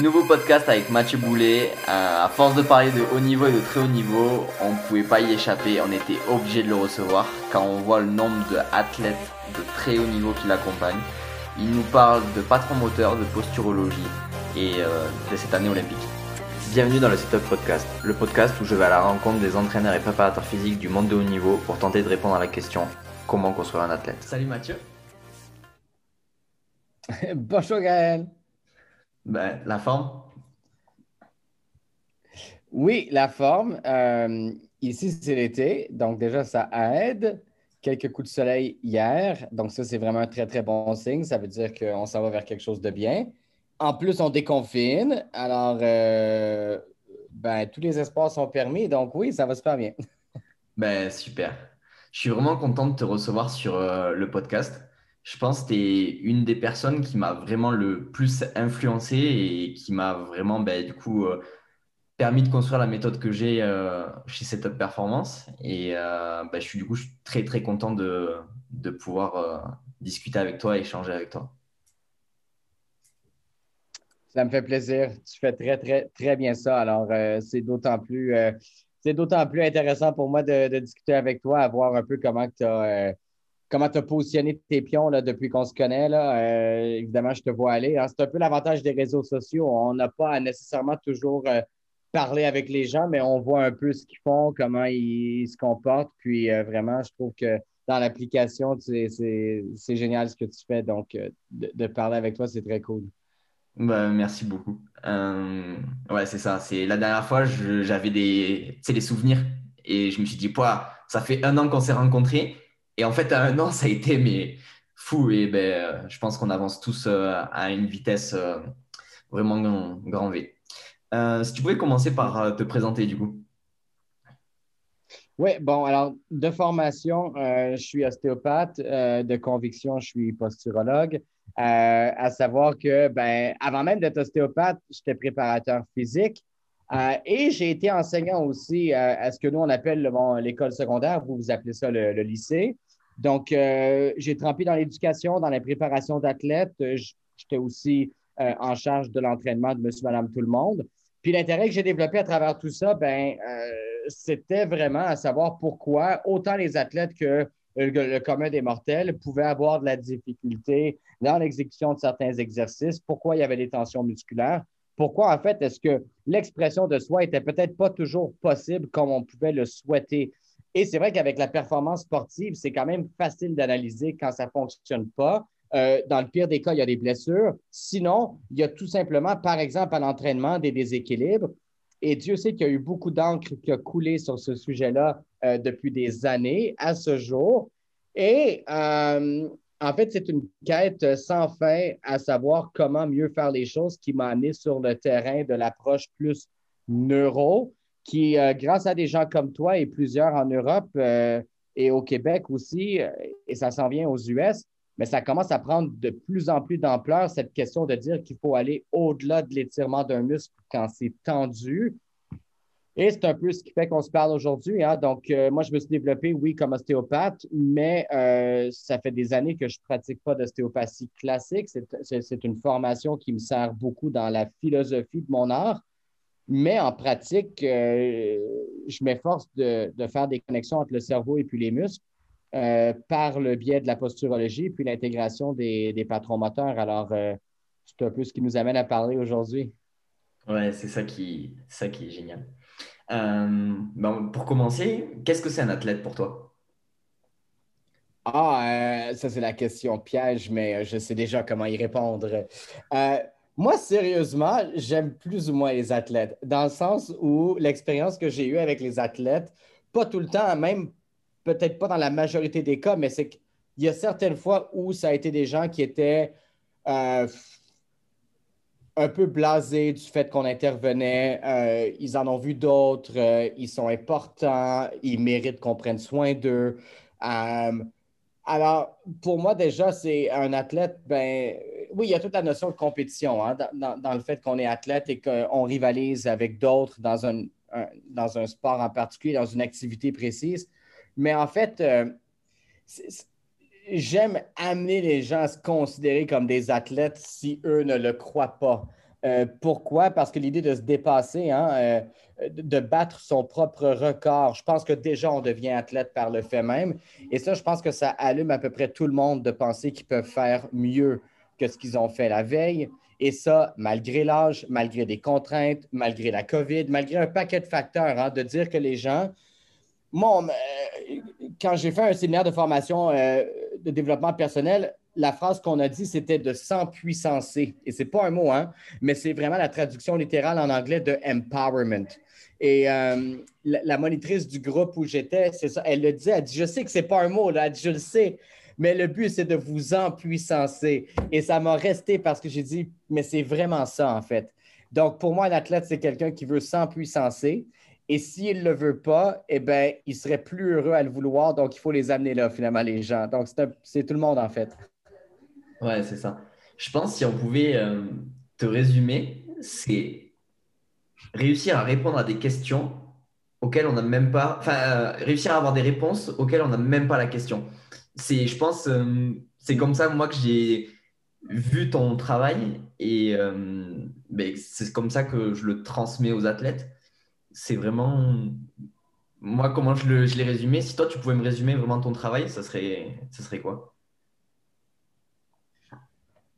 Nouveau podcast avec Mathieu Boulet. Euh, à force de parler de haut niveau et de très haut niveau, on ne pouvait pas y échapper, on était obligé de le recevoir quand on voit le nombre d'athlètes de très haut niveau qui l'accompagnent. Il nous parle de patron moteur, de posturologie et euh, de cette année olympique. Bienvenue dans le Setup Podcast, le podcast où je vais à la rencontre des entraîneurs et préparateurs physiques du monde de haut niveau pour tenter de répondre à la question comment construire un athlète? Salut Mathieu. Bonjour Gaël. Ben, la forme? Oui, la forme. Euh, ici, c'est l'été, donc déjà, ça aide. Quelques coups de soleil hier, donc ça, c'est vraiment un très, très bon signe. Ça veut dire qu'on s'en va vers quelque chose de bien. En plus, on déconfine, alors euh, ben, tous les espaces sont permis, donc oui, ça va super bien. Ben, super. Je suis vraiment content de te recevoir sur euh, le podcast je pense que tu es une des personnes qui m'a vraiment le plus influencé et qui m'a vraiment, ben, du coup, euh, permis de construire la méthode que j'ai euh, chez Setup Performance. Et euh, ben, je suis du coup très, très content de, de pouvoir discuter avec toi et échanger avec toi. Ça me fait plaisir. Tu fais très, très, très bien ça. Alors, c'est d'autant plus, d'autant plus intéressant pour moi de, de, discuter avec toi, à voir un peu comment tu as comment tu as positionné tes pions là, depuis qu'on se connaît. Là? Euh, évidemment, je te vois aller. Hein. C'est un peu l'avantage des réseaux sociaux. On n'a pas nécessairement toujours euh, parler avec les gens, mais on voit un peu ce qu'ils font, comment ils, se comportent. Puis euh, vraiment, je trouve que dans l'application, c'est génial ce que tu fais. Donc, de, parler avec toi, c'est très cool. Bah, merci beaucoup. ouais, c'est ça. C'est la dernière fois, j'avais des, des souvenirs et je me suis dit, ça fait un an qu'on s'est rencontrés et en fait, à un an, ça a été mais, fou. Et ben, euh, je pense qu'on avance tous euh, à une vitesse euh, vraiment grand, V. si tu pouvais commencer par te présenter, du coup. Oui, bon, alors, de formation, je suis ostéopathe. de conviction, je suis posturologue. à savoir que, ben, avant même d'être ostéopathe, j'étais préparateur physique. Et j'ai été enseignant aussi à ce que nous, on appelle l'école secondaire, vous, vous appelez ça le lycée. Donc, euh, j'ai trempé dans l'éducation, dans la préparation d'athlètes. Euh, j'étais aussi euh, en charge de l'entraînement de monsieur, madame, tout le monde. Puis l'intérêt que j'ai développé à travers tout ça, ben, c'était vraiment à savoir pourquoi autant les athlètes que le, commun des mortels pouvaient avoir de la difficulté dans l'exécution de certains exercices, pourquoi il y avait des tensions musculaires, pourquoi en fait est-ce que l'expression de soi était peut-être pas toujours possible comme on pouvait le souhaiter? Et c'est vrai qu'avec la performance sportive, c'est quand même facile d'analyser quand ça ne fonctionne pas. Euh, dans le pire des cas, il y a des blessures. Sinon, il y a tout simplement, par exemple, à l'entraînement, des déséquilibres. Et Dieu sait qu'il y a eu beaucoup d'encre qui a coulé sur ce sujet-là euh, depuis des années à ce jour. Et euh, en fait, c'est une quête sans fin à savoir comment mieux faire les choses qui m'a amené sur le terrain de l'approche plus neuro qui, euh, grâce à des gens comme toi et plusieurs en Europe euh, et au Québec aussi, euh, et ça s'en vient aux US, mais ça commence à prendre de plus en plus d'ampleur, cette question de dire qu'il faut aller au-delà de l'étirement d'un muscle quand c'est tendu. Et c'est un peu ce qui fait qu'on se parle aujourd'hui. Hein. Donc, moi, je me suis développé, oui, comme ostéopathe, mais ça fait des années que je ne pratique pas d'ostéopathie classique. C'est une formation qui me sert beaucoup dans la philosophie de mon art. Mais en pratique, euh, je m'efforce de, faire des connexions entre le cerveau et puis les muscles euh, par le biais de la posturologie puis l'intégration des, patrons moteurs. Alors, euh, c'est un peu ce qui nous amène à parler aujourd'hui. Ouais, c'est ça qui, ça qui est génial. pour commencer, qu'est-ce que c'est un athlète pour toi? Ah, ça c'est la question piège, mais je sais déjà comment y répondre. Moi, sérieusement, j'aime plus ou moins les athlètes, dans le sens où l'expérience que j'ai eue avec les athlètes, pas tout le temps, même peut-être pas dans la majorité des cas, mais c'est qu'il y a certaines fois où ça a été des gens qui étaient euh, un peu blasés du fait qu'on intervenait. Euh, ils en ont vu d'autres, euh, ils sont importants, ils méritent qu'on prenne soin d'eux. alors, pour moi, déjà, c'est un athlète, ben, oui, il y a toute la notion de compétition hein, dans, le fait qu'on est athlète et qu'on rivalise avec d'autres dans un, dans un sport en particulier, dans une activité précise. Mais en fait, euh, j'aime amener les gens à se considérer comme des athlètes si eux ne le croient pas. Euh, pourquoi? Parce que l'idée de se dépasser, hein, euh, de battre son propre record, je pense que déjà on devient athlète par le fait même. Et ça, je pense que ça allume à peu près tout le monde de penser qu'ils peuvent faire mieux que ce qu'ils ont fait la veille. Et ça, malgré l'âge, malgré des contraintes, malgré la COVID, malgré un paquet de facteurs, hein, de dire que les gens. Moi, euh, quand j'ai fait un séminaire de formation de développement personnel, la phrase qu'on a dit, c'était de s'empuissancer. Et ce n'est pas un mot, hein, mais c'est vraiment la traduction littérale en anglais de empowerment. Et euh, la, monitrice du groupe où j'étais, c'est ça, elle le dit, elle dit, je sais que ce n'est pas un mot, là, elle dit, je le sais, mais le but, c'est de vous empuissancer. Et ça m'a resté parce que j'ai dit, mais c'est vraiment ça, en fait. Donc, pour moi, un athlète, c'est quelqu'un qui veut s'empuissancer. Et s'il ne le veut pas, eh bien, il serait plus heureux à le vouloir. Donc, il faut les amener là, finalement, les gens. Donc, c'est tout le monde, en fait. Ouais, c'est ça. Je pense si on pouvait euh, te résumer, c'est réussir à répondre à des questions auxquelles on n'a même pas, enfin, euh, réussir à avoir des réponses auxquelles on n'a même pas la question. C'est, je pense, euh, c'est comme ça moi que j'ai vu ton travail et ben, c'est comme ça que je le transmets aux athlètes. C'est vraiment moi comment je, l'ai résumé. Si toi tu pouvais me résumer vraiment ton travail, ça serait, ça serait quoi?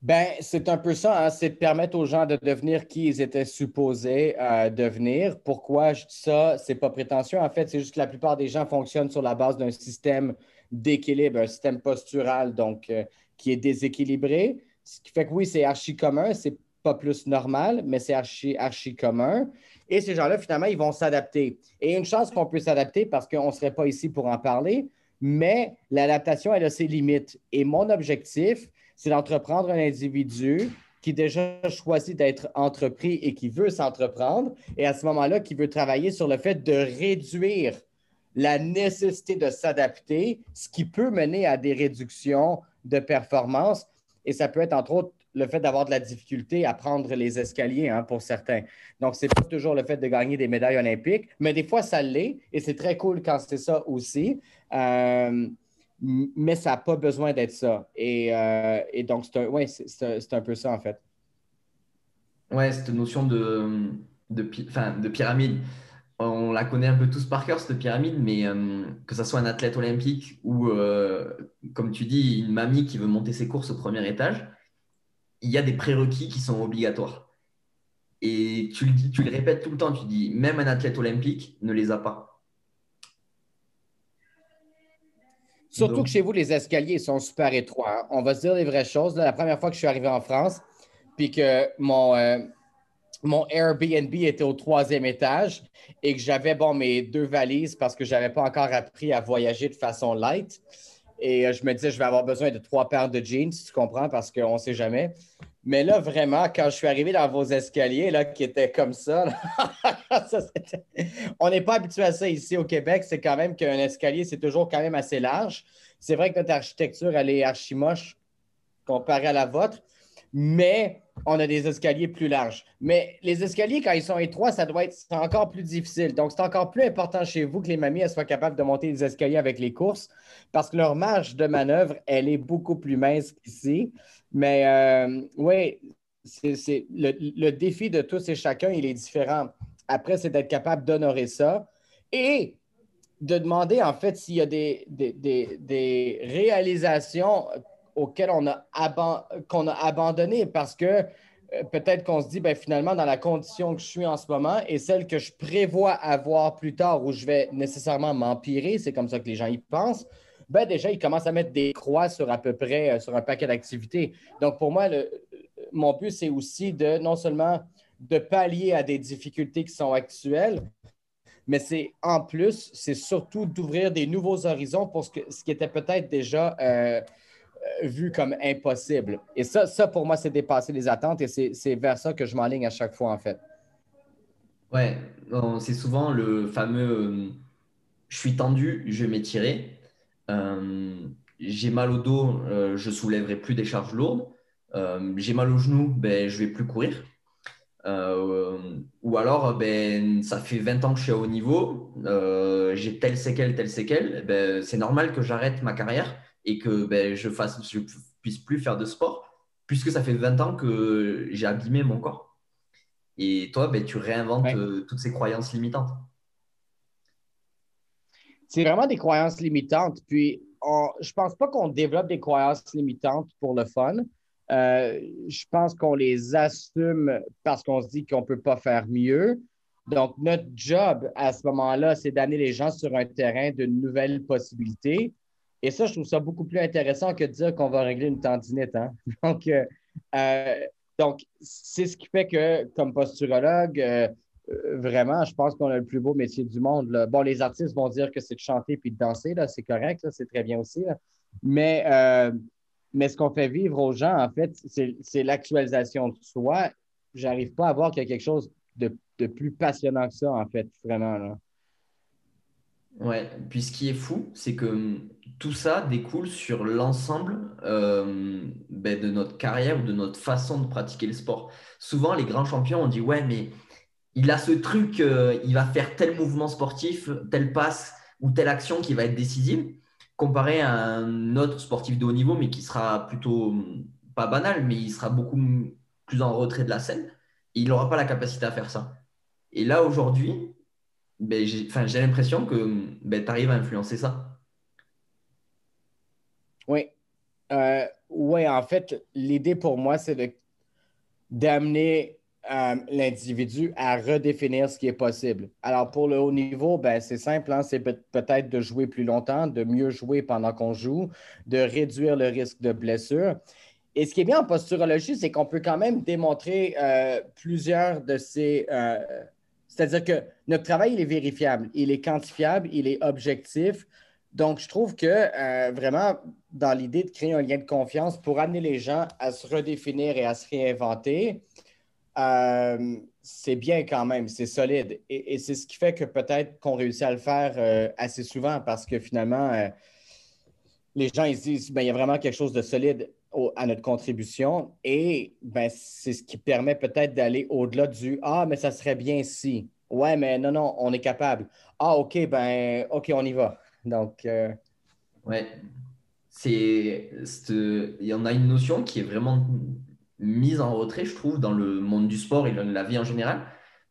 Ben, c'est un peu ça, hein, c'est de permettre aux gens de devenir qui ils étaient supposés euh, devenir. Pourquoi je dis ça? C'est pas prétentieux. En fait, c'est juste que la plupart des gens fonctionnent sur la base d'un système d'équilibre, un système postural, donc euh, qui est déséquilibré. Ce qui fait que oui, c'est archi commun, c'est pas plus normal, mais c'est archi, archi commun. Et ces gens-là, finalement, ils vont s'adapter. Et une chance qu'on peut s'adapter parce qu'on ne serait pas ici pour en parler, mais l'adaptation, elle a ses limites. Et mon objectif, c'est d'entreprendre un individu qui déjà choisit d'être entrepris et qui veut s'entreprendre, et à ce moment-là, qui veut travailler sur le fait de réduire la nécessité de s'adapter, ce qui peut mener à des réductions de performance. Et ça peut être, entre autres, le fait d'avoir de la difficulté à prendre les escaliers hein, pour certains. Donc, ce n'est pas toujours le fait de gagner des médailles olympiques, mais des fois, ça l'est. Et c'est très cool quand c'est ça aussi. Euh, mais ça n'a pas besoin d'être ça. Et, euh, donc, c'est un, ouais, un, peu ça, en fait. Ouais, cette notion de, de, de pyramide. On la connaît un peu tous par cœur, cette pyramide, mais euh, que ce soit un athlète olympique ou, comme tu dis, une mamie qui veut monter ses courses au premier étage, il y a des prérequis qui sont obligatoires. Et tu le, dis, tu le répètes tout le temps, tu dis, même un athlète olympique ne les a pas. Surtout que chez vous, les escaliers sont super étroits. Hein. On va se dire les vraies choses. la première fois que je suis arrivé en France, puis que mon, euh, mon Airbnb était au troisième étage et que j'avais bon, mes deux valises parce que je n'avais pas encore appris à voyager de façon light. Et euh, je me disais, je vais avoir besoin de trois paires de jeans, tu comprends, parce qu'on ne sait jamais. Mais là, vraiment, quand je suis arrivé dans vos escaliers, là, qui étaient comme ça, on n'est pas habitué à ça ici au Québec. C'est quand même qu'un escalier, c'est toujours quand même assez large. C'est vrai que notre architecture, elle est archi moche comparée à la vôtre, mais on a des escaliers plus larges. Mais les escaliers, quand ils sont étroits, ça doit être encore plus difficile. Donc, c'est encore plus important chez vous que les mamies soient capables de monter les escaliers avec les courses parce que leur marge de manœuvre, elle est beaucoup plus mince qu'ici. Mais euh, oui, c'est, le, défi de tous et chacun, il est différent. Après, c'est d'être capable d'honorer ça et de demander, en fait, s'il y a des, des, réalisations auxquelles on a, qu'on a abandonné parce que euh, peut-être qu'on se dit, ben, finalement, dans la condition que je suis en ce moment et celle que je prévois avoir plus tard où je vais nécessairement m'empirer, c'est comme ça que les gens y pensent, ben déjà, ils commencent à mettre des croix sur à peu près euh, sur un paquet d'activités. Donc, pour moi, le, mon but, c'est aussi de non seulement de pallier à des difficultés qui sont actuelles, mais c'est en plus, c'est surtout d'ouvrir des nouveaux horizons pour ce, ce qui était peut-être déjà euh, euh, vu comme impossible. Et ça, ça pour moi, c'est dépasser les attentes et c'est vers ça que je m'enligne à chaque fois, en fait. Ouais, c'est souvent le fameux je suis tendu, je vais m'étirer. Euh, j'ai mal au dos, euh, je soulèverai plus des charges lourdes. Euh, j'ai mal au genou, ben, je vais plus courir. ou alors, ben, ça fait 20 ans que je suis à haut niveau, j'ai tel séquelle, tel séquelle, ben, c'est normal que j'arrête ma carrière et que ben, je ne je puisse plus faire de sport, puisque ça fait 20 ans que j'ai abîmé mon corps. Et toi, ben, tu réinventes euh, toutes ces croyances limitantes. C'est vraiment des croyances limitantes. Puis, je ne pense pas qu'on développe des croyances limitantes pour le fun. Euh, je pense qu'on les assume parce qu'on se dit qu'on ne peut pas faire mieux. Donc, notre job à ce moment-là, c'est d'amener les gens sur un terrain de nouvelles possibilités. Et ça, je trouve ça beaucoup plus intéressant que de dire qu'on va régler une tendinite. Hein. Donc, euh, euh, donc c'est ce qui fait que, comme posturologue, vraiment, je pense qu'on a le plus beau métier du monde. Bon, les artistes vont dire que c'est de chanter puis de danser, c'est correct, c'est très bien aussi. Mais mais ce qu'on fait vivre aux gens, en fait, c'est l'actualisation de soi. J'arrive pas à voir qu'il y a quelque chose de, plus passionnant que ça, en fait, vraiment. Là. Ouais, puis ce qui est fou, c'est que hum, tout ça découle sur l'ensemble euh, ben, de notre carrière ou de notre façon de pratiquer le sport. Souvent, les grands champions, on dit Ouais, mais il a ce truc, euh, il va faire tel mouvement sportif, telle passe ou telle action qui va être décisive comparé à un autre sportif de haut niveau, mais qui sera plutôt pas banal, mais il sera beaucoup plus en retrait de la scène, il n'aura pas la capacité à faire ça. Et là, aujourd'hui, ben, j'ai l'impression que ben, tu arrives à influencer ça. Oui. Euh, en fait, l'idée pour moi, c'est d'amener euh, l'individu à redéfinir ce qui est possible. Alors, pour le haut niveau, ben, c'est simple, hein, c'est peut-être de jouer plus longtemps, de mieux jouer pendant qu'on joue, de réduire le risque de blessure. Et ce qui est bien en posturologie, c'est qu'on peut quand même démontrer euh, plusieurs de ces... Euh, c'est-à-dire que notre travail, il est vérifiable, il est quantifiable, il est objectif. Donc, je trouve que vraiment, dans l'idée de créer un lien de confiance pour amener les gens à se redéfinir et à se réinventer, euh, c'est bien quand même, c'est solide. Et, c'est ce qui fait que peut-être qu'on réussit à le faire euh, assez souvent parce que finalement, euh, les gens ils se disent ben, il y a vraiment quelque chose de solide à notre contribution et ben, c'est ce qui permet peut-être d'aller au-delà du Ah, mais ça serait bien si. Ouais, mais non, non, on est capable. Ah, OK, ben, OK, on y va. Donc. Ouais. C'est. Il y en a une notion qui est vraiment mise en retrait, je trouve, dans le monde du sport et de la vie en général,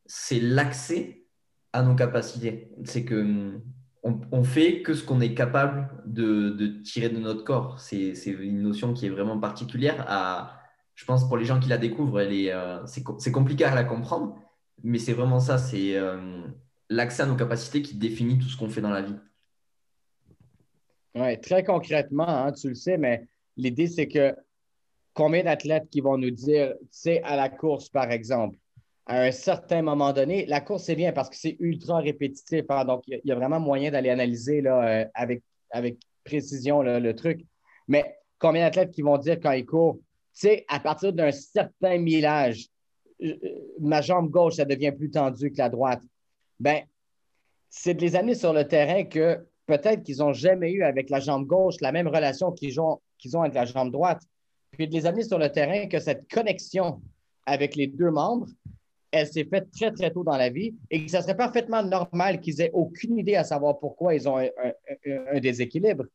c'est l'accès à nos capacités. C'est que on, fait que ce qu'on est capable de, tirer de notre corps. C'est une notion qui est vraiment particulière. À, je pense pour les gens qui la découvrent, euh, c'est compliqué à la comprendre, mais c'est vraiment ça. C'est euh, l'accès à nos capacités qui définit tout ce qu'on fait dans la vie. Oui, très concrètement, hein, tu le sais, mais l'idée, c'est que combien d'athlètes qui vont nous dire, tu sais, à la course, par exemple, à un certain moment donné, la course, c'est bien parce que c'est ultra répétitif. Hein, donc, il y, a vraiment moyen d'aller analyser là, euh, avec, avec précision le truc. Mais combien d'athlètes qui vont dire quand ils courent, tu sais, à partir d'un certain millage, euh, ma jambe gauche, ça devient plus tendue que la droite. Ben, c'est de les sur le terrain que peut-être qu'ils n'ont jamais eu avec la jambe gauche la même relation qu'ils ont, qu'ils ont avec la jambe droite. Puis de les amener sur le terrain que cette connexion avec les deux membres, elle s'est faite très, très tôt dans la vie et que ça serait parfaitement normal qu'ils aient aucune idée à savoir pourquoi ils ont un, déséquilibre,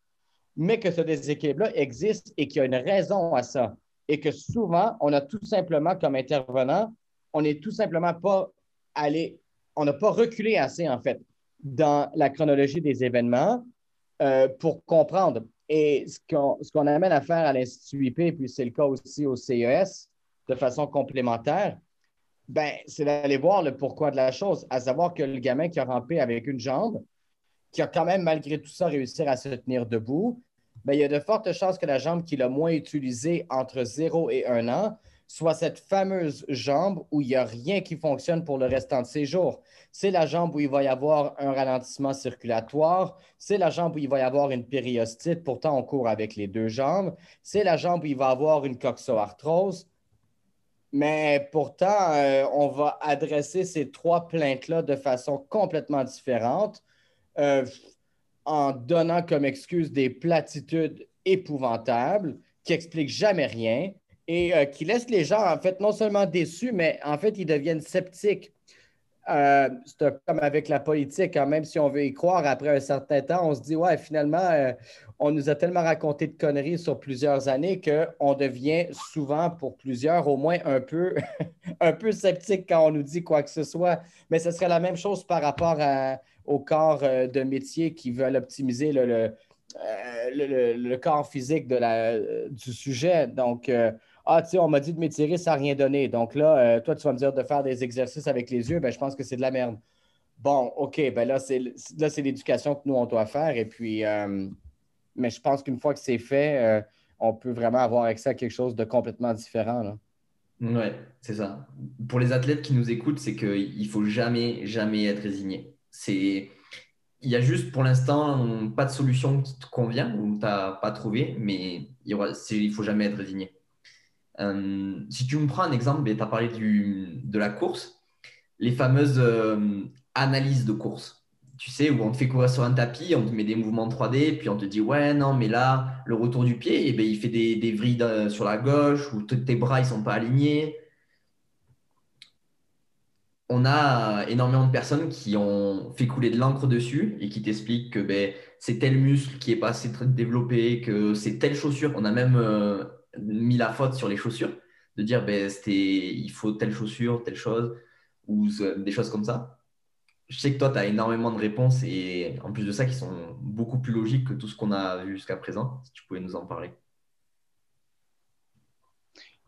mais que ce déséquilibre-là existe et qu'il y a une raison à ça. Et que souvent, on a tout simplement, comme intervenant, on n'est tout simplement pas allé, on n'a pas reculé assez, en fait, dans la chronologie des événements euh, pour comprendre. Et ce qu'on amène à faire à l'Institut IP, puis c'est le cas aussi au CES, de façon complémentaire, ben, c'est d'aller voir le pourquoi de la chose, à savoir que le gamin qui a rampé avec une jambe, qui a quand même, malgré tout ça, réussi à se tenir debout, ben, il y a de fortes chances que la jambe qu'il a moins utilisée entre 0 et 1 an soit cette fameuse jambe où il n'y a rien qui fonctionne pour le restant de ses jours. C'est la jambe où il va y avoir un ralentissement circulatoire. C'est la jambe où il va y avoir une périostite. Pourtant, on court avec les deux jambes. C'est la jambe où il va avoir une coxoarthrose. Mais pourtant, euh, on va adresser ces trois plaintes-là de façon complètement différente, euh, en donnant comme excuse des platitudes épouvantables qui expliquent jamais rien, et euh, qui laisse les gens, en fait, non seulement déçus, mais en fait, ils deviennent sceptiques euh, c'est comme avec la politique, hein, même si on veut y croire, après un certain temps, on se dit, ouais, finalement, euh, on nous a tellement raconté de conneries sur plusieurs années qu'on devient souvent, pour plusieurs, au moins un peu, un peu sceptique quand on nous dit quoi que ce soit. Mais ce serait la même chose par rapport au corps euh, de métier qui veulent optimiser le, le, corps physique de la, du sujet. Donc, ah, tu sais, on m'a dit de m'étirer, ça rien donné. Donc là, euh, toi, tu vas me dire de faire des exercices avec les yeux, ben, je pense que c'est de la merde. Bon, OK, ben là, c'est, là, l'éducation que nous, on doit faire. Et puis, euh, mais je pense qu'une fois que c'est fait, euh, on peut vraiment avoir accès à quelque chose de complètement différent. Oui, c'est ça. Pour les athlètes qui nous écoutent, c'est qu'il ne faut jamais, jamais être résigné. C'est... Il y a juste pour l'instant pas de solution qui te convient ou tu n'as pas trouvé, mais il ne faut jamais être résigné. Euh, si tu me prends un exemple, ben, tu as parlé de la course, les fameuses euh, analyses de course. Tu sais, où on te fait courir sur un tapis, on te met des mouvements 3D, puis on te dit, ouais, non, mais là, le retour du pied, eh ben, il fait des, des vrilles euh, sur la gauche, ou tes bras, ils sont pas alignés. On a énormément de personnes qui ont fait couler de l'encre dessus et qui t'expliquent que ben, c'est tel muscle qui est pas assez développé, que c'est telle chaussure. On a même mis la faute sur les chaussures, de dire ben, il faut telle chaussure, telle chose, ou des choses comme ça. Je sais que toi, tu as énormément de réponses et en plus de ça, qui sont beaucoup plus logiques que tout ce qu'on a vu jusqu'à présent. Si tu pouvais nous en parler.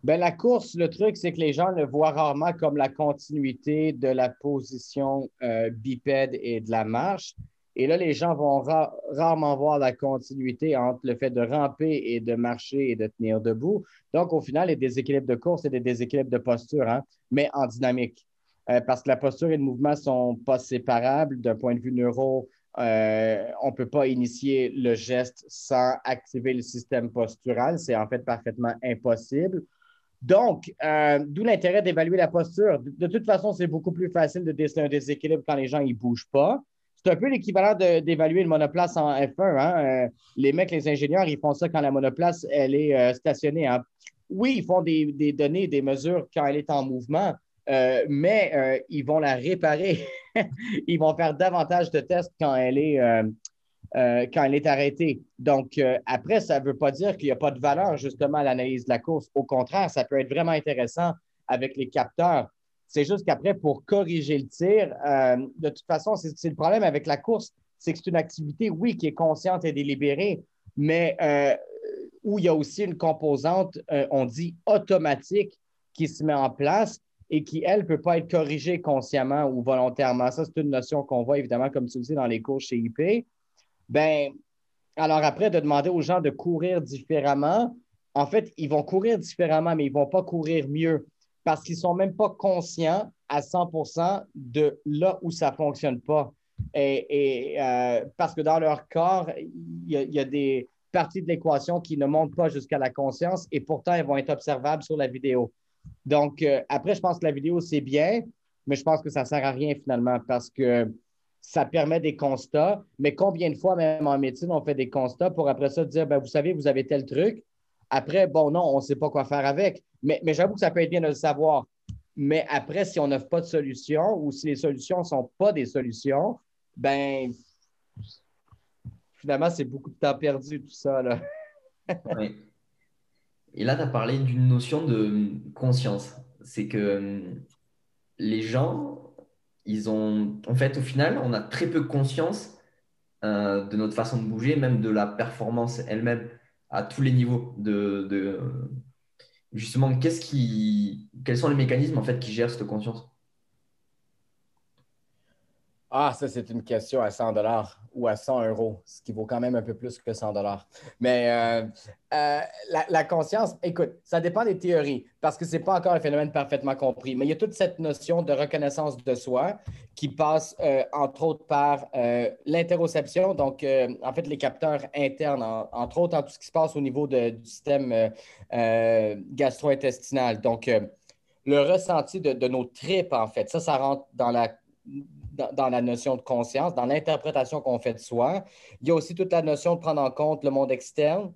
Ben, la course, le truc, c'est que les gens le voient rarement comme la continuité de la position euh, bipède et de la marche. Et là, les gens vont rarement voir la continuité entre le fait de ramper et de marcher et de tenir debout. Donc, au final, les déséquilibres de course et des déséquilibres de posture, hein, mais en dynamique. Euh, parce que la posture et le mouvement ne sont pas séparables d'un point de vue neuro. Euh, on ne peut pas initier le geste sans activer le système postural. C'est en fait parfaitement impossible. Donc, euh, d'où l'intérêt d'évaluer la posture. De, toute façon, c'est beaucoup plus facile de déceler un déséquilibre quand les gens ne bougent pas. C'est un peu l'équivalent d'évaluer une monoplace en F1. Hein. Euh, les mecs, les ingénieurs, ils font ça quand la monoplace, elle est euh, stationnée. Hein. Oui, ils font des, données, des mesures quand elle est en mouvement, euh, mais ils vont la réparer. ils vont faire davantage de tests quand elle est, quand elle est arrêtée. Donc, après, ça ne veut pas dire qu'il n'y a pas de valeur, justement, à l'analyse de la course. Au contraire, ça peut être vraiment intéressant avec les capteurs c'est juste qu'après, pour corriger le tir, euh, de toute façon, c'est le problème avec la course, c'est que c'est une activité, oui, qui est consciente et délibérée, mais euh, où il y a aussi une composante, euh, on dit automatique, qui se met en place et qui, elle, ne peut pas être corrigée consciemment ou volontairement. Ça, c'est une notion qu'on voit évidemment, comme tu le sais, dans les cours chez IP. Ben, alors après, de demander aux gens de courir différemment, en fait, ils vont courir différemment, mais ils ne vont pas courir mieux parce qu'ils ne sont même pas conscients à 100% de là où ça ne fonctionne pas. Et, euh, parce que dans leur corps, il y, a, des parties de l'équation qui ne montent pas jusqu'à la conscience et pourtant, elles vont être observables sur la vidéo. Donc, euh, après, je pense que la vidéo, c'est bien, mais je pense que ça ne sert à rien finalement parce que ça permet des constats. Mais combien de fois, même en médecine, on fait des constats pour après ça dire, ben, vous savez, vous avez tel truc, après, bon, non, on ne sait pas quoi faire avec. Mais, j'avoue que ça peut être bien de le savoir. Mais après, si on n'offre pas de solution ou si les solutions ne sont pas des solutions, ben finalement, c'est beaucoup de temps perdu, tout ça. Là. Et là, tu as parlé d'une notion de conscience. C'est que euh, les gens, ils ont. En fait, au final, on a très peu conscience euh, de notre façon de bouger, même de la performance elle-même à tous les niveaux de, justement qu'est-ce qui quels sont les mécanismes en fait qui gèrent cette conscience? Ah, ça, c'est une question à 100 dollars ou à 100 euros, ce qui vaut quand même un peu plus que 100 dollars. Mais euh, euh, la, conscience, écoute, ça dépend des théories parce que ce n'est pas encore un phénomène parfaitement compris. Mais il y a toute cette notion de reconnaissance de soi qui passe, euh, entre autres, par l'interoception, donc en fait, les capteurs internes, entre autres, en tout ce qui se passe au niveau du système gastro-intestinal. Donc, le ressenti de, de nos tripes, en fait, ça, ça rentre dans la dans, la notion de conscience, dans l'interprétation qu'on fait de soi. Il y a aussi toute la notion de prendre en compte le monde externe.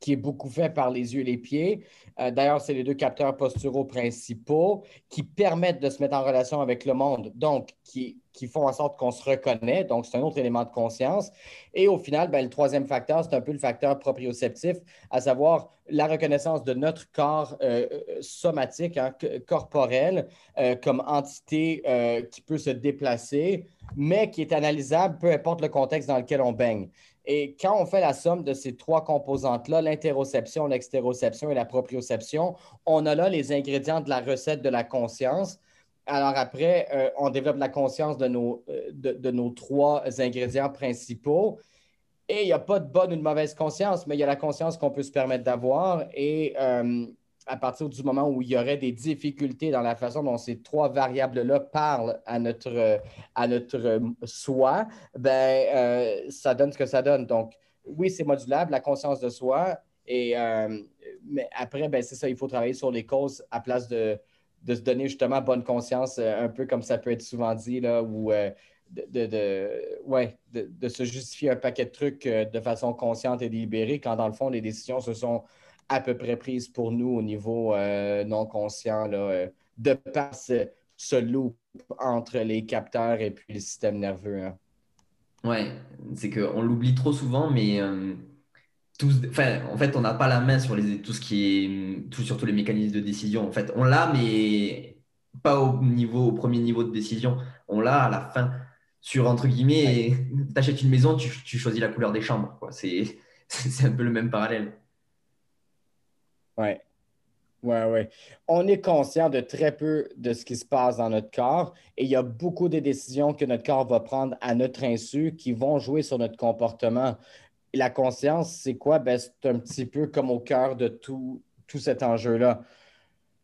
Qui est beaucoup fait par les yeux et les pieds. Euh, d'ailleurs, c'est les deux capteurs posturaux principaux qui permettent de se mettre en relation avec le monde, donc qui, font en sorte qu'on se reconnaît. Donc, c'est un autre élément de conscience. Et au final, ben, le troisième facteur, c'est un peu le facteur proprioceptif, à savoir la reconnaissance de notre corps euh, euh, somatique, hein, corporel, comme entité qui peut se déplacer, mais qui est analysable peu importe le contexte dans lequel on baigne. Et quand on fait la somme de ces trois composantes-là, l'interoception, l'extéroception et la proprioception, on a là les ingrédients de la recette de la conscience. Alors après, euh, on développe la conscience de nos, euh, de, nos trois ingrédients principaux. Et il n'y a pas de bonne ou de mauvaise conscience, mais il y a la conscience qu'on peut se permettre d'avoir. Et euh, à partir du moment où il y aurait des difficultés dans la façon dont ces trois variables-là parlent à notre, à notre soi, ben, euh, ça donne ce que ça donne. Donc, oui, c'est modulable, la conscience de soi. Et, euh, mais après, ben, c'est ça, il faut travailler sur les causes à place de, de se donner justement bonne conscience, euh, un peu comme ça peut être souvent dit, là, ou de, de, ouais, de, de, se justifier un paquet de trucs de façon consciente et délibérée, quand dans le fond, les décisions se sont à peu près prise pour nous au niveau euh, non conscient, là, euh, de par ce, loop entre les capteurs et puis le système nerveux. Hein. Ouais, c'est qu'on l'oublie trop souvent, mais euh, en fait, on n'a pas la main sur les, tout ce qui est, tout, sur tous les mécanismes de décision. En fait, on l'a, mais pas au niveau, au premier niveau de décision. On l'a à la fin. Sur entre guillemets, tu achètes une maison, tu, tu, choisis la couleur des chambres. C'est un peu le même parallèle. Oui. Oui, oui. On est conscient de très peu de ce qui se passe dans notre corps et il y a beaucoup de décisions que notre corps va prendre à notre insu qui vont jouer sur notre comportement. la conscience, c'est quoi? Ben, c'est un petit peu comme au cœur de tout, cet enjeu-là.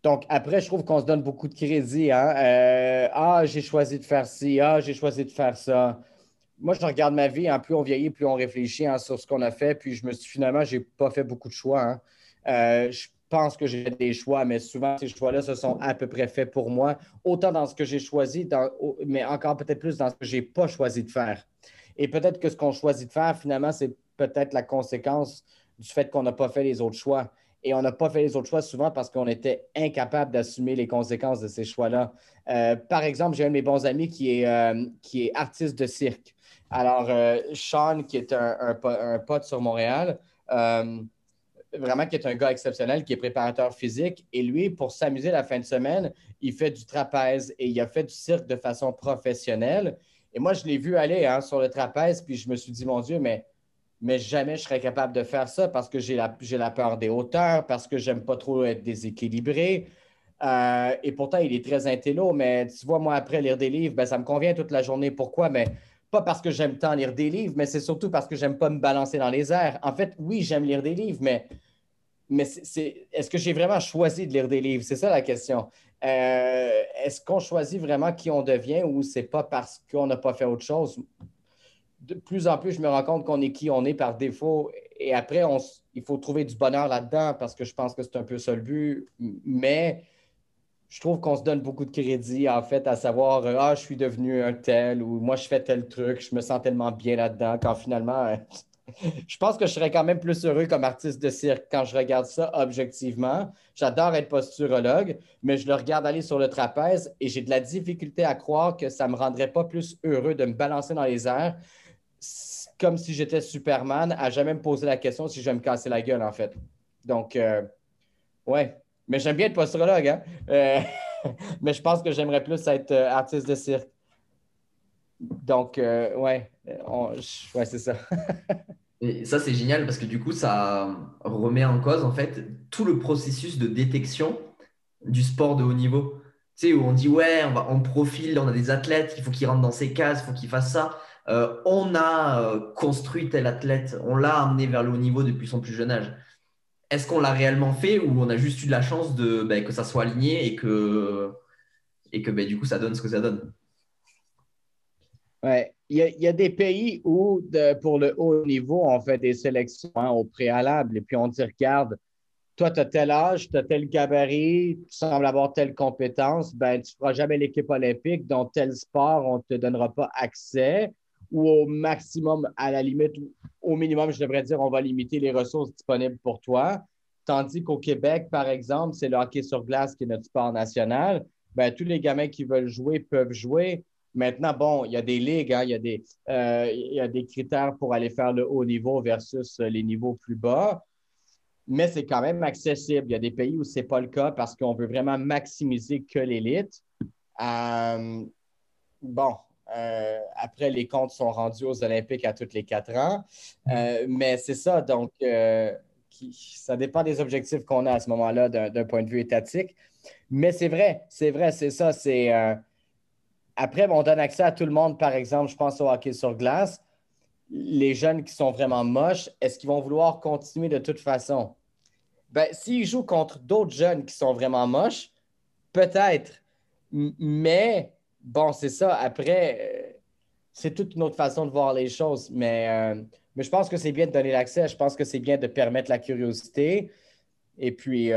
Donc, après, je trouve qu'on se donne beaucoup de crédit. Hein? Euh, ah, j'ai choisi de faire ci, ah, j'ai choisi de faire ça. Moi, je regarde ma vie, hein, plus on vieillit, plus on réfléchit hein, sur ce qu'on a fait, puis je me suis finalement, je n'ai pas fait beaucoup de choix. Euh, je pense que j'ai des choix, mais souvent, ces choix-là se sont à peu près faits pour moi, autant dans ce que j'ai choisi, mais encore peut-être plus dans ce que je n'ai pas choisi de faire. Et peut-être que ce qu'on choisit de faire, finalement, c'est peut-être la conséquence du fait qu'on n'a pas fait les autres choix. Et on n'a pas fait les autres choix souvent parce qu'on était incapable d'assumer les conséquences de ces choix-là. Euh, par exemple, j'ai un de mes bons amis qui est, euh, qui est artiste de cirque. Alors, Sean, qui est un, un, pote sur Montréal, vraiment qui est un gars exceptionnel, qui est préparateur physique. Et lui, pour s'amuser la fin de semaine, il fait du trapèze et il a fait du cirque de façon professionnelle. Et moi, je l'ai vu aller hein, sur le trapèze, puis je me suis dit, mon Dieu, mais, mais jamais je serais capable de faire ça parce que j'ai la, la peur des hauteurs, parce que j'aime pas trop être déséquilibré. Euh, et pourtant, il est très intello, mais tu vois, moi, après lire des livres, ben, ça me convient toute la journée. Pourquoi? Mais pas parce que j'aime tant lire des livres, mais c'est surtout parce que j'aime pas me balancer dans les airs. En fait, oui, j'aime lire des livres, mais mais c'est, est-ce que j'ai vraiment choisi de lire des livres? C'est ça la question. Euh, est-ce qu'on choisit vraiment qui on devient ou c'est pas parce qu'on n'a pas fait autre chose? De plus en plus, je me rends compte qu'on est qui on est par défaut. Et après, il faut trouver du bonheur là-dedans parce que je pense que c'est un peu ça le but. Mais je trouve qu'on se donne beaucoup de crédit, en fait, à savoir Ah, je suis devenu un tel ou moi, je fais tel truc, je me sens tellement bien là-dedans, quand finalement, je pense que je serais quand même plus heureux comme artiste de cirque quand je regarde ça objectivement. J'adore être posturologue, mais je le regarde aller sur le trapèze et j'ai de la difficulté à croire que ça ne me rendrait pas plus heureux de me balancer dans les airs comme si j'étais Superman, à jamais me poser la question si je vais me casser la gueule, en fait. Donc, euh, ouais. Mais j'aime bien être posturologue, hein? Euh, mais je pense que j'aimerais plus être euh, artiste de cirque. Donc, ouais, ouais c'est ça. Et ça, c'est génial parce que du coup, ça remet en cause en fait tout le processus de détection du sport de haut niveau. Tu sais, où on dit, ouais, on, va, on profile, on a des athlètes, il faut qu'ils rentrent dans ces cases, il faut qu'ils fassent ça. Euh, on a euh, construit tel athlète, on l'a amené vers le haut niveau depuis son plus jeune âge. Est-ce qu'on l'a réellement fait ou on a juste eu de la chance de, ben, que ça soit aligné et que, et que ben, du coup, ça donne ce que ça donne? Ouais il y, a, des pays où, pour le haut niveau, on fait des sélections hein, au préalable et puis on dit regarde, toi, tu as tel âge, tu as tel gabarit, tu sembles avoir telle compétence, ben, tu ne feras jamais l'équipe olympique, dans tel sport, on ne te donnera pas accès. ou au maximum, à la limite, au minimum, je devrais dire, on va limiter les ressources disponibles pour toi. Tandis qu'au Québec, par exemple, c'est le hockey sur glace qui est notre sport national. Ben, tous les gamins qui veulent jouer peuvent jouer. Maintenant, bon, il y a des ligues, hein, il, y a des, euh, il y a des critères pour aller faire le haut niveau versus les niveaux plus bas, mais c'est quand même accessible. Il y a des pays où ce n'est pas le cas parce qu'on veut vraiment maximiser que l'élite. Euh, bon, euh, après, les comptes sont rendus aux Olympiques à tous les quatre ans, mais c'est ça, donc ça dépend des objectifs qu'on a à ce moment-là d'un point de vue étatique. Mais c'est vrai, c'est vrai, c'est ça. C'est euh, après, on donne accès à tout le monde. Par exemple, je pense au hockey sur glace. Les jeunes qui sont vraiment moches, est-ce qu'ils vont vouloir continuer de toute façon? Ben, s'ils jouent contre d'autres jeunes qui sont vraiment moches, peut-être. Mais bon, c'est ça. Après, euh, c'est toute une autre façon de voir les choses. Mais, euh, mais je pense que c'est bien de donner l'accès. Je pense que c'est bien de permettre la curiosité. Et puis,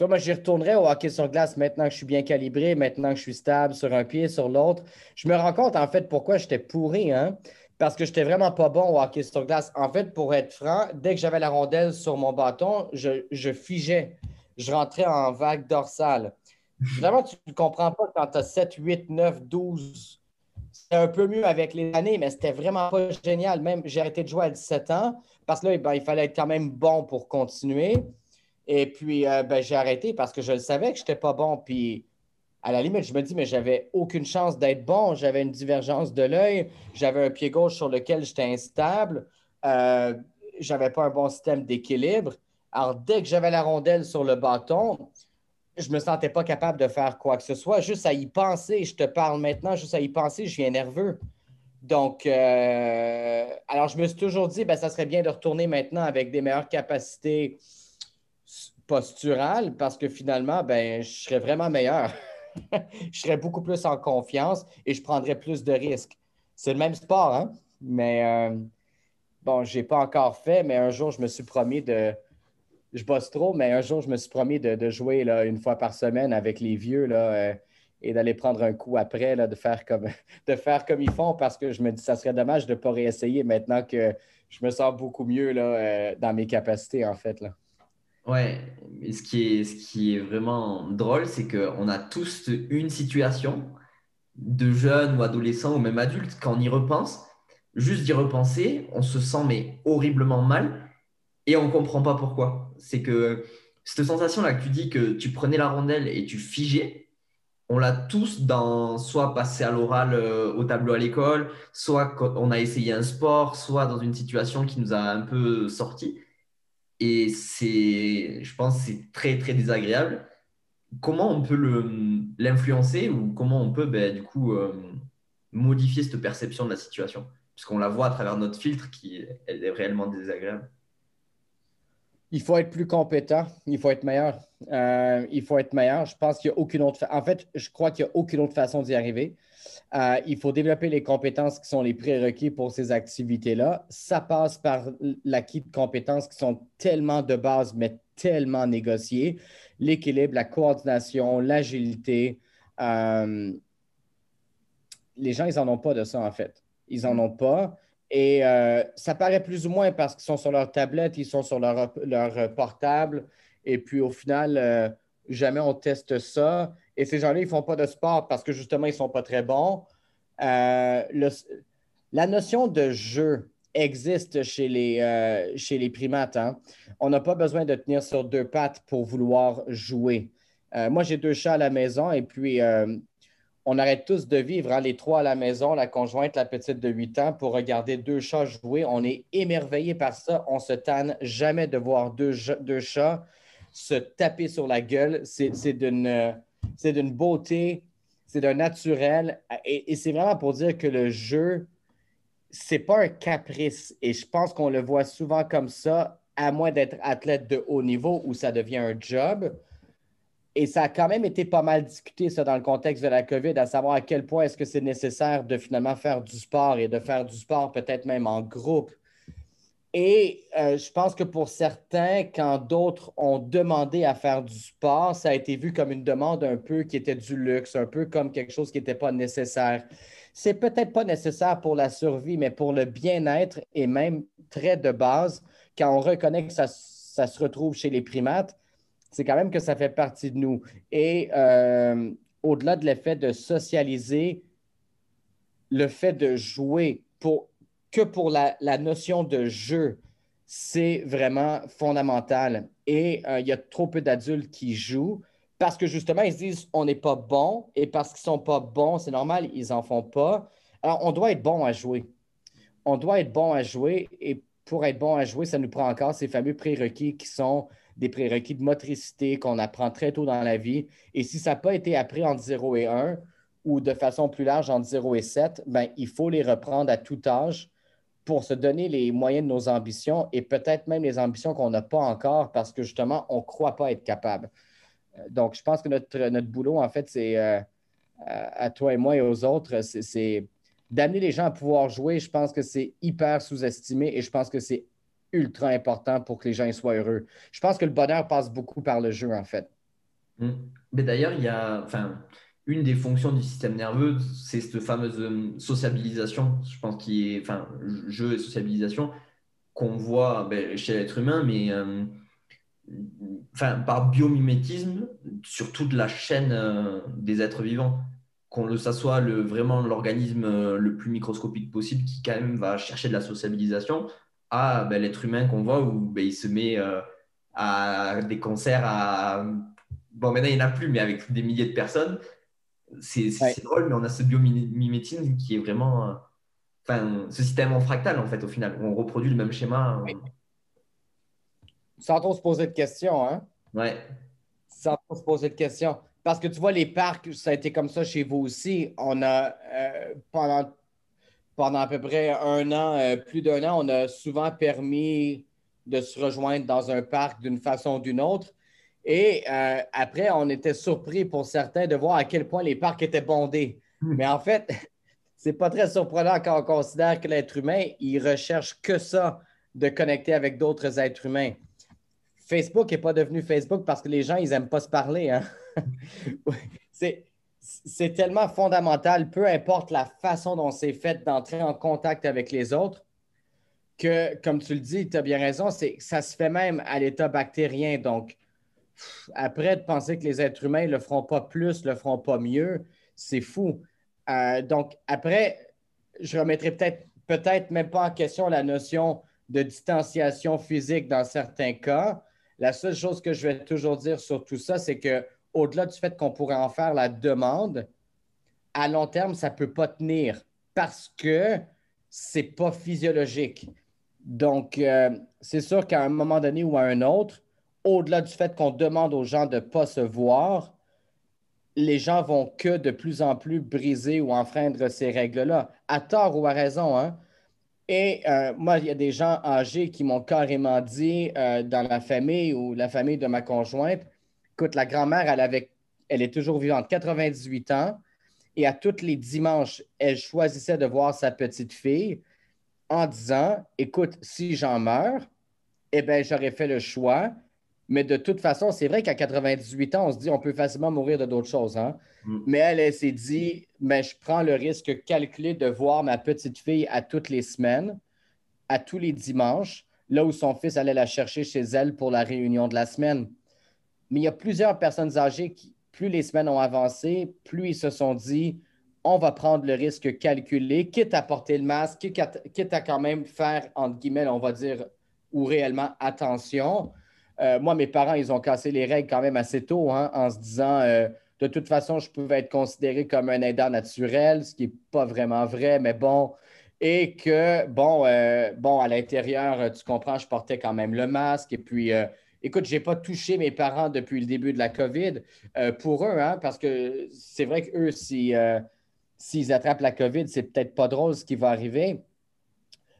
moi, j'y retournerai au hockey sur glace maintenant que je suis bien calibré, maintenant que je suis stable sur un pied, sur l'autre. Je me rends compte, en fait, pourquoi j'étais pourri, hein? Parce que j'étais vraiment pas bon au hockey sur glace. En fait, pour être franc, dès que j'avais la rondelle sur mon bâton, je, je figeais. Je rentrais en vague dorsale. Vraiment, tu ne comprends pas quand tu as 7, 8, 9, 12. C'était un peu mieux avec les années, mais c'était vraiment pas génial. Même, j'ai arrêté de jouer à 17 ans parce que là, ben, il fallait être quand même bon pour continuer. Et puis, euh, ben, j'ai arrêté parce que je le savais que je n'étais pas bon. Puis, à la limite, je me dis, mais j'avais aucune chance d'être bon. J'avais une divergence de l'œil. J'avais un pied gauche sur lequel j'étais instable. Euh, j'avais pas un bon système d'équilibre. Alors, dès que j'avais la rondelle sur le bâton, je ne me sentais pas capable de faire quoi que ce soit. Juste à y penser, je te parle maintenant, juste à y penser, je viens nerveux. Donc, euh, alors je me suis toujours dit, ben, ça serait bien de retourner maintenant avec des meilleures capacités postural parce que finalement, ben, je serais vraiment meilleur. je serais beaucoup plus en confiance et je prendrais plus de risques. C'est le même sport, hein? Mais euh, bon, je n'ai pas encore fait, mais un jour, je me suis promis de. Je bosse trop, mais un jour, je me suis promis de, jouer là, une fois par semaine avec les vieux là, euh, et d'aller prendre un coup après, là, de, faire comme, de faire comme ils font parce que je me dis ça serait dommage de ne pas réessayer maintenant que je me sens beaucoup mieux là, euh, dans mes capacités, en fait. Là. Ouais, mais ce qui est, vraiment drôle, c'est qu'on a tous une situation de jeunes ou adolescents ou même adultes, quand on y repense, juste d'y repenser, on se sent mais horriblement mal et on ne comprend pas pourquoi. C'est que cette sensation-là que tu dis que tu prenais la rondelle et tu figeais, on l'a tous dans soit passé à l'oral euh, au tableau à l'école, soit on a essayé un sport, soit dans une situation qui nous a un peu sorti. Et c'est, je pense, c'est très, très désagréable. Comment on peut l'influencer ou comment on peut, ben, du coup, euh, modifier cette perception de la situation? Puisqu'on la voit à travers notre filtre qui est réellement désagréable. Il faut être plus compétent, il faut être meilleur. Euh, il faut être meilleur. Je pense qu'il n'y a aucune autre. En fait, je crois qu'il n'y a aucune autre façon d'y arriver. Euh, il faut développer les compétences qui sont les prérequis pour ces activités-là. Ça passe par l'acquis de compétences qui sont tellement de base, mais tellement négociées. L'équilibre, la coordination, l'agilité. Euh, les gens, ils n'en ont pas de ça, en fait. Ils n'en ont pas. Et euh, ça paraît plus ou moins parce qu'ils sont sur leur tablette, ils sont sur leur, leur portable. Et puis, au final, jamais on teste ça. Et ces gens-là, ils ne font pas de sport parce que justement, ils ne sont pas très bons. Euh, la notion de jeu existe chez les, euh, primates. Hein. On n'a pas besoin de tenir sur deux pattes pour vouloir jouer. Euh, moi, j'ai deux chats à la maison et puis on arrête tous de vivre, hein, les trois à la maison, la conjointe, la petite de 8 ans, pour regarder deux chats jouer. On est émerveillé par ça. On se tanne jamais de voir deux, deux chats se taper sur la gueule. C'est d'une c'est d'une beauté, c'est d'un naturel. Et, c'est vraiment pour dire que le jeu, c'est pas un caprice. Et je pense qu'on le voit souvent comme ça, à moins d'être athlète de haut niveau où ça devient un job. Et ça a quand même été pas mal discuté, ça, dans le contexte de la COVID, à savoir à quel point est-ce que c'est nécessaire de finalement faire du sport et de faire du sport peut-être même en groupe. Et euh, je pense que pour certains, quand d'autres ont demandé à faire du sport, ça a été vu comme une demande un peu qui était du luxe, un peu comme quelque chose qui n'était pas nécessaire. C'est peut-être pas nécessaire pour la survie, mais pour le bien-être et même très de base, quand on reconnaît que ça, se retrouve chez les primates, c'est quand même que ça fait partie de nous. Et euh, au-delà de l'effet de socialiser, le fait de jouer pour que pour la, notion de jeu, c'est vraiment fondamental. Et euh, il y a trop peu d'adultes qui jouent parce que justement, ils se disent on n'est pas bon et parce qu'ils ne sont pas bons, c'est normal, ils n'en font pas. Alors, on doit être bon à jouer. On doit être bon à jouer et pour être bon à jouer, ça nous prend encore ces fameux prérequis qui sont des prérequis de motricité qu'on apprend très tôt dans la vie. Et si ça n'a pas été appris entre 0 et 1 ou de façon plus large entre 0 et 7, ben, il faut les reprendre à tout âge pour se donner les moyens de nos ambitions et peut-être même les ambitions qu'on n'a pas encore parce que justement, on ne croit pas être capable. Euh, donc, je pense que notre, notre boulot, en fait, c'est euh, à toi et moi et aux autres, c'est d'amener les gens à pouvoir jouer. Je pense que c'est hyper sous-estimé et je pense que c'est ultra important pour que les gens soient heureux. Je pense que le bonheur passe beaucoup par le jeu, en fait. Mmh. Mais d'ailleurs, il y a, enfin, une des fonctions du système nerveux, c'est cette fameuse euh, sociabilisation, je pense, qui est, enfin, jeu et sociabilisation, qu'on voit ben, chez l'être humain, mais euh, enfin, par biomimétisme sur toute la chaîne euh, des êtres vivants. Qu'on le, ça soit le, vraiment l'organisme le plus microscopique possible qui, quand même, va chercher de la sociabilisation, à ben, l'être humain qu'on voit où ben, il se met à des concerts à. Bon, maintenant, il n'y en a plus, mais avec des milliers de personnes c'est drôle, mais on a ce biomimétisme qui est vraiment. Euh, enfin, ce système en fractal, en fait, au final, où on reproduit le même schéma. Euh. Sans trop se poser de questions, hein? Ouais. Sans trop se poser de questions. Parce que tu vois, les parcs, ça a été comme ça chez vous aussi. On a, euh, pendant, pendant à peu près un an, plus d'un an, on a souvent permis de se rejoindre dans un parc d'une façon ou d'une autre. Et euh, après, on était surpris pour certains de voir à quel point les parcs étaient bondés. Hmm. Mais en fait, c'est pas très surprenant quand on considère que l'être humain, il recherche que ça, de connecter avec d'autres êtres humains. Facebook n'est pas devenu Facebook parce que les gens, ils n'aiment pas se parler. Hein? c'est tellement fondamental, peu importe la façon dont c'est fait d'entrer en contact avec les autres, que, comme tu le dis, tu as bien raison, ça se fait même à l'état bactérien. Donc, après, de penser que les êtres humains ne le feront pas plus, ne le feront pas mieux, c'est fou. Euh, donc, après, je remettrai peut-être peut-être même pas en question la notion de distanciation physique dans certains cas. La seule chose que je vais toujours dire sur tout ça, c'est que au-delà du fait qu'on pourrait en faire la demande, à long terme, ça ne peut pas tenir parce que ce n'est pas physiologique. Donc, euh, c'est sûr qu'à un moment donné ou à un autre, au-delà du fait qu'on demande aux gens de ne pas se voir, les gens vont que de plus en plus briser ou enfreindre ces règles-là, à tort ou à raison. Hein? Et euh, moi, il y a des gens âgés qui m'ont carrément dit euh, dans la famille ou la famille de ma conjointe, écoute, la grand-mère, elle, avait, elle est toujours vivante, 98 ans, et à tous les dimanches, elle choisissait de voir sa petite fille en disant, écoute, si j'en meurs, eh bien, j'aurais fait le choix mais de toute façon, c'est vrai qu'à 98 ans, on se dit on peut facilement mourir de d'autres choses. Hein? Mm. Mais elle, elle s'est dit mais je prends le risque calculé de voir ma petite fille à toutes les semaines, à tous les dimanches, là où son fils allait la chercher chez elle pour la réunion de la semaine. Mais il y a plusieurs personnes âgées qui, plus les semaines ont avancé, plus ils se sont dit on va prendre le risque calculé, quitte à porter le masque, quitte à quand même faire, entre guillemets, on va dire, ou réellement attention euh, moi, mes parents, ils ont cassé les règles quand même assez tôt hein, en se disant euh, de toute façon, je pouvais être considéré comme un aidant naturel, ce qui n'est pas vraiment vrai, mais bon. Et que, bon, euh, bon à l'intérieur, tu comprends, je portais quand même le masque. Et puis, écoute, je n'ai pas touché mes parents depuis le début de la COVID pour eux, hein, parce que c'est vrai qu'eux, s'ils attrapent la COVID, c'est peut-être pas drôle ce qui va arriver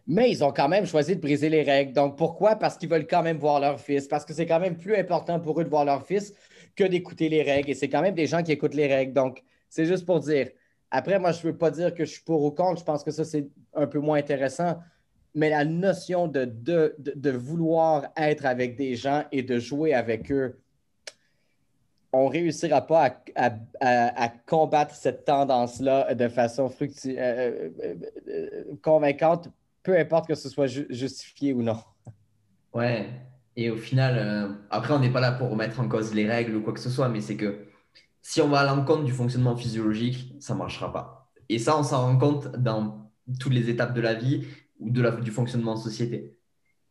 mais ils ont quand même choisi de briser les règles. Donc, pourquoi? Parce qu'ils veulent quand même voir leur fils, parce que c'est quand même plus important pour eux de voir leur fils que d'écouter les règles. Et c'est quand même des gens qui écoutent les règles. Donc, c'est juste pour dire. Après, moi, je ne veux pas dire que je suis pour ou contre. Je pense que ça, c'est un peu moins intéressant. Mais la notion de, de, vouloir être avec des gens et de jouer avec eux, on ne réussira pas à, combattre cette tendance-là de façon euh, euh, euh, convaincante, peu importe que ce soit justifié ou non. Ouais, et au final, après, on n'est pas là pour remettre en cause les règles ou quoi que ce soit, mais c'est que si on va à l'encontre du fonctionnement physiologique, ça ne marchera pas. Et ça, on s'en rend compte dans toutes les étapes de la vie ou de la, du fonctionnement en société.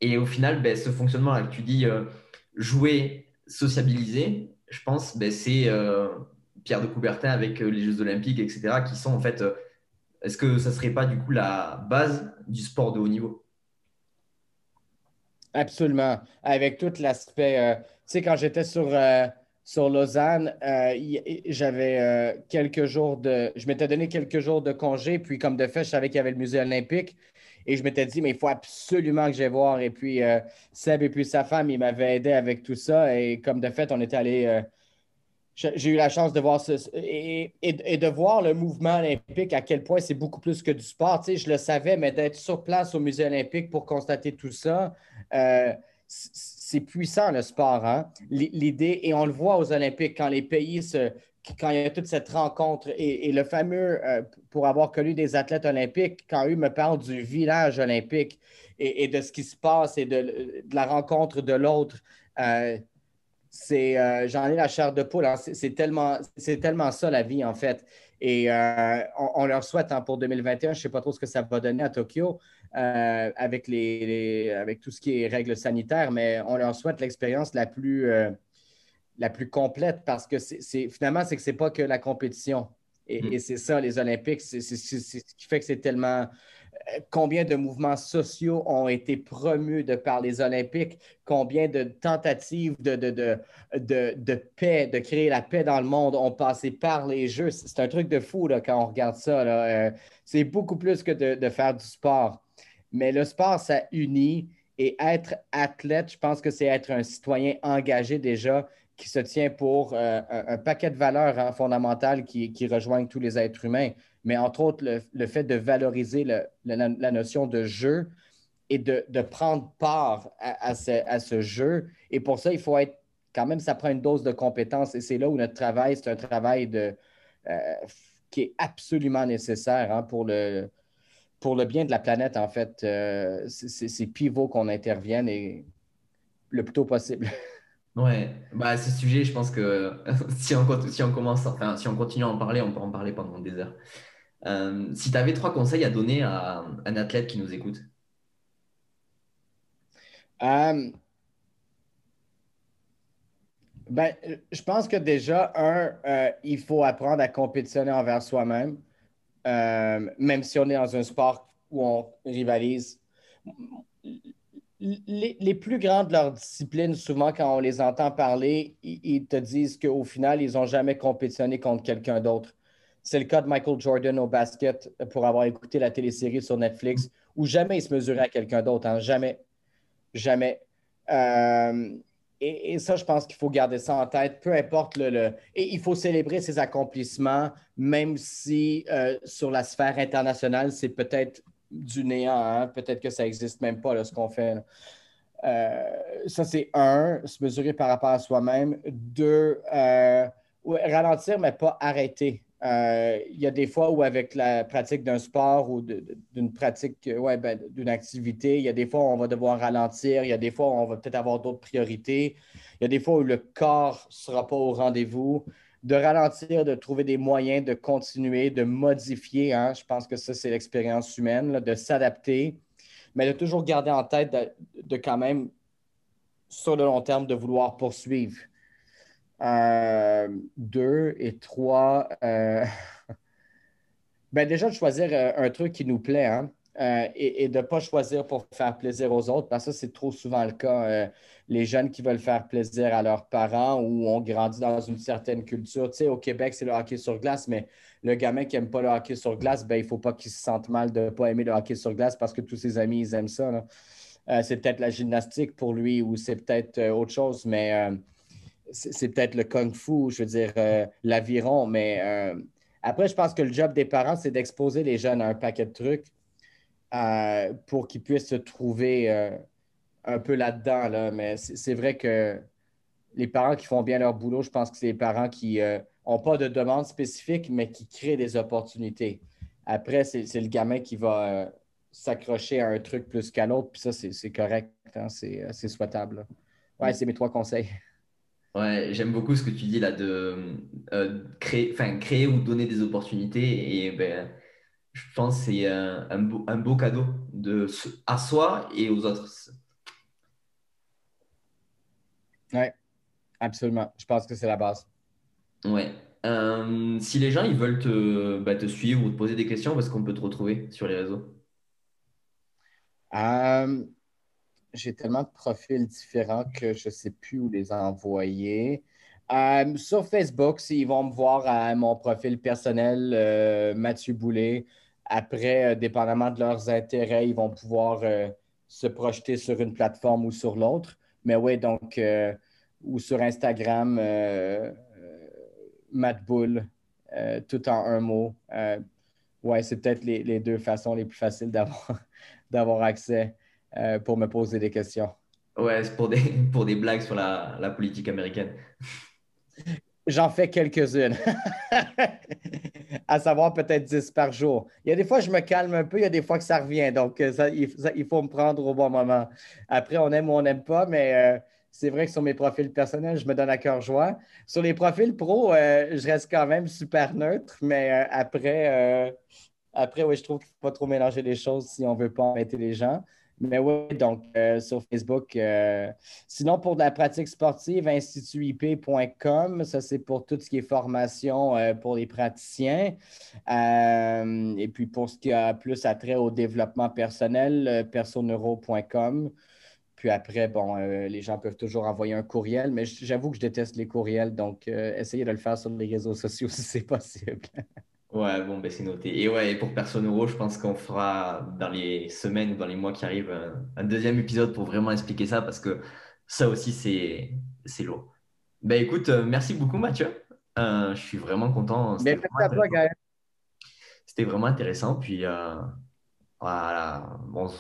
Et au final, ben, ce fonctionnement-là que tu dis, euh, jouer, sociabiliser, je pense, ben, c'est euh, Pierre de Coubertin avec euh, les Jeux Olympiques, etc., qui sont en fait, est-ce que ça ne serait pas du coup la base du sport de haut niveau? Absolument. Avec tout l'aspect, tu sais, quand j'étais sur sur Lausanne, j'avais quelques jours de. Je m'étais donné quelques jours de congé, puis comme de fait, je savais qu'il y avait le musée olympique. Et je m'étais dit, mais il faut absolument que j'aille voir. Et puis, euh, Seb et puis sa femme, ils m'avaient aidé avec tout ça. Et comme de fait, on était allé. Euh, j'ai eu la chance de voir ce, et, de voir le mouvement olympique, à quel point c'est beaucoup plus que du sport. Tu sais, je le savais, mais d'être sur place au musée olympique pour constater tout ça, euh, c'est puissant le sport. Hein? L'idée, et on le voit aux Olympiques, quand les pays se, quand il y a toute cette rencontre et, le fameux, euh, pour avoir connu des athlètes olympiques, quand eux me parlent du village olympique et, de ce qui se passe et de, la rencontre de l'autre, euh, c'est, euh, j'en ai la chair de poule. C'est, tellement, tellement ça la vie en fait. Et on, leur souhaite hein, pour 2021, je ne sais pas trop ce que ça va donner à Tokyo avec, les, avec tout ce qui est règles sanitaires, mais on leur souhaite l'expérience la plus la plus complète parce que c'est finalement, c'est que c'est pas que la compétition. Et, mm. c'est ça, les Olympiques, c'est ce qui fait que c'est tellement. Euh, combien de mouvements sociaux ont été promus de par les Olympiques? Combien de tentatives de, de, de, de, paix, de créer la paix dans le monde ont passé par les Jeux? C'est un truc de fou là, quand on regarde ça. Euh, c'est beaucoup plus que de, faire du sport. Mais le sport, ça unit. Et être athlète, je pense que c'est être un citoyen engagé déjà qui se tient pour euh, un, paquet de valeurs hein, fondamentales qui, rejoignent tous les êtres humains, mais entre autres le, fait de valoriser la, notion de jeu et de, prendre part à, ce, jeu. Et pour ça, il faut être quand même, ça prend une dose de compétence et c'est là où notre travail, c'est un travail de, euh, qui est absolument nécessaire hein, pour, le, pour le bien de la planète, en fait. Euh, c'est pivot qu'on intervienne et le plus tôt possible. Ouais, bah, ce sujet, je pense que si on, si on commence, enfin, si on continue à en parler, on peut en parler pendant des heures. Euh, si tu avais trois conseils à donner à un athlète qui nous écoute. Euh, ben, je pense que déjà, un, euh, il faut apprendre à compétitionner envers soi-même, même si on est dans un sport où on rivalise les, plus grands de leur discipline, souvent, quand on les entend parler, ils, te disent qu'au final, ils n'ont jamais compétitionné contre quelqu'un d'autre. C'est le cas de Michael Jordan au basket pour avoir écouté la télésérie sur Netflix, où jamais il se mesurait à quelqu'un d'autre. Hein. Jamais. Jamais. Euh, et, ça, je pense qu'il faut garder ça en tête, peu importe le. Et il faut célébrer ses accomplissements, même si euh, sur la sphère internationale, c'est peut-être du néant. Hein. Peut-être que ça n'existe même pas, là, ce qu'on fait. Euh, ça, c'est un, se mesurer par rapport à soi-même. Deux, euh, ralentir, mais pas arrêter. Euh, il y a des fois où, avec la pratique d'un sport ou d'une pratique, ouais, ben, d'une activité, il y a des fois où on va devoir ralentir, il y a des fois où on va peut-être avoir d'autres priorités, il y a des fois où le corps ne sera pas au rendez-vous de ralentir, de trouver des moyens de continuer, de modifier. Hein. Je pense que ça, c'est l'expérience humaine, de s'adapter, mais de toujours garder en tête de, quand même, sur le long terme, de vouloir poursuivre. Euh, deux et trois, euh, ben déjà de choisir euh, un truc qui nous plaît. Hein. Euh, et, de ne pas choisir pour faire plaisir aux autres, parce que c'est trop souvent le cas. Euh, les jeunes qui veulent faire plaisir à leurs parents ou ont grandi dans une certaine culture. Tu sais, au Québec, c'est le hockey sur glace, mais le gamin qui n'aime pas le hockey sur glace, ben, il ne faut pas qu'il se sente mal de ne pas aimer le hockey sur glace parce que tous ses amis, ils aiment ça. Euh, c'est peut-être la gymnastique pour lui ou c'est peut-être autre chose, mais c'est peut-être le kung-fu, je veux dire, l'aviron. Mais après, je pense que le job des parents, c'est d'exposer les jeunes à un paquet de trucs pour qu'ils puissent se trouver un peu là-dedans. Là. Mais c'est vrai que les parents qui font bien leur boulot, je pense que c'est les parents qui n'ont pas de demande spécifique, mais qui créent des opportunités. Après, c'est le gamin qui va s'accrocher à un truc plus qu'à l'autre, puis ça, c'est correct, hein, c'est souhaitable. Ouais, c'est mes trois conseils. Ouais, j'aime beaucoup ce que tu dis là de euh, créer, créer ou donner des opportunités. Et ben, je pense que c'est un, un, beau, un, beau, cadeau de, à soi et aux autres. Oui, absolument. Je pense que c'est la base. Ouais. Euh, si les gens ils veulent te, bah, te suivre ou te poser des questions, parce qu'on peut te retrouver sur les réseaux? Euh, j'ai tellement de profils différents que je ne sais plus où les envoyer. Euh, sur Facebook, s'ils vont me voir à mon profil personnel, euh, Mathieu Boulet, après, dépendamment de leurs intérêts, ils vont pouvoir se projeter sur une plateforme ou sur l'autre. Mais oui, donc, ou sur Instagram, Matt Bull, tout en un mot. oui, c'est peut-être les, les, deux façons les plus faciles d'avoir accès euh, pour me poser des questions. Ouais, c'est pour des, pour des blagues sur la, la politique américaine. J'en fais quelques-unes. à savoir peut-être 10 par jour. Il y a des fois, je me calme un peu, il y a des fois que ça revient. Donc, euh, il, faut me prendre au bon moment. Après, on aime ou on n'aime pas, mais euh, c'est vrai que sur mes profils personnels, je me donne à cœur joie. Sur les profils pro, je reste quand même super neutre, mais après, après, oui, je trouve qu'il ne faut pas trop mélanger les choses si on ne veut pas embêter les gens. Mais oui, donc euh, sur Facebook. Euh, sinon, pour de la pratique sportive, institutip.com, ça c'est pour tout ce qui est formation euh, pour les praticiens. et puis pour ce qui a plus attrait au développement personnel, personneuro.com. Puis après, bon, les gens peuvent toujours envoyer un courriel, mais j'avoue que je déteste les courriels, donc essayez de le faire sur les réseaux sociaux si c'est possible. Ouais, bon, ben c'est noté. Et ouais, pour Personne Euro, je pense qu'on fera dans les semaines ou dans les mois qui arrivent un, deuxième épisode pour vraiment expliquer ça parce que ça aussi, c'est, c'est lourd. Ben écoute, euh, merci beaucoup Mathieu. Euh, je suis vraiment content. C'était vraiment, toi, C'était vraiment intéressant. Puis euh, voilà, bon,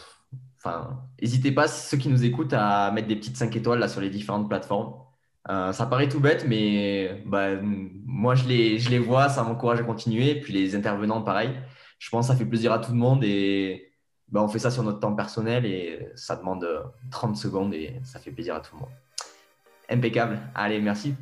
enfin, n'hésitez pas, ceux qui nous écoutent, à mettre des petites 5 étoiles là sur les différentes plateformes. Euh, ça paraît tout bête, mais bah, moi, je les, vois, ça m'encourage à continuer. Puis les intervenants, pareil. Je pense que ça fait plaisir à tout le monde et bah, on fait ça sur notre temps personnel et ça demande 30 secondes et ça fait plaisir à tout le monde. Impeccable. Allez, merci.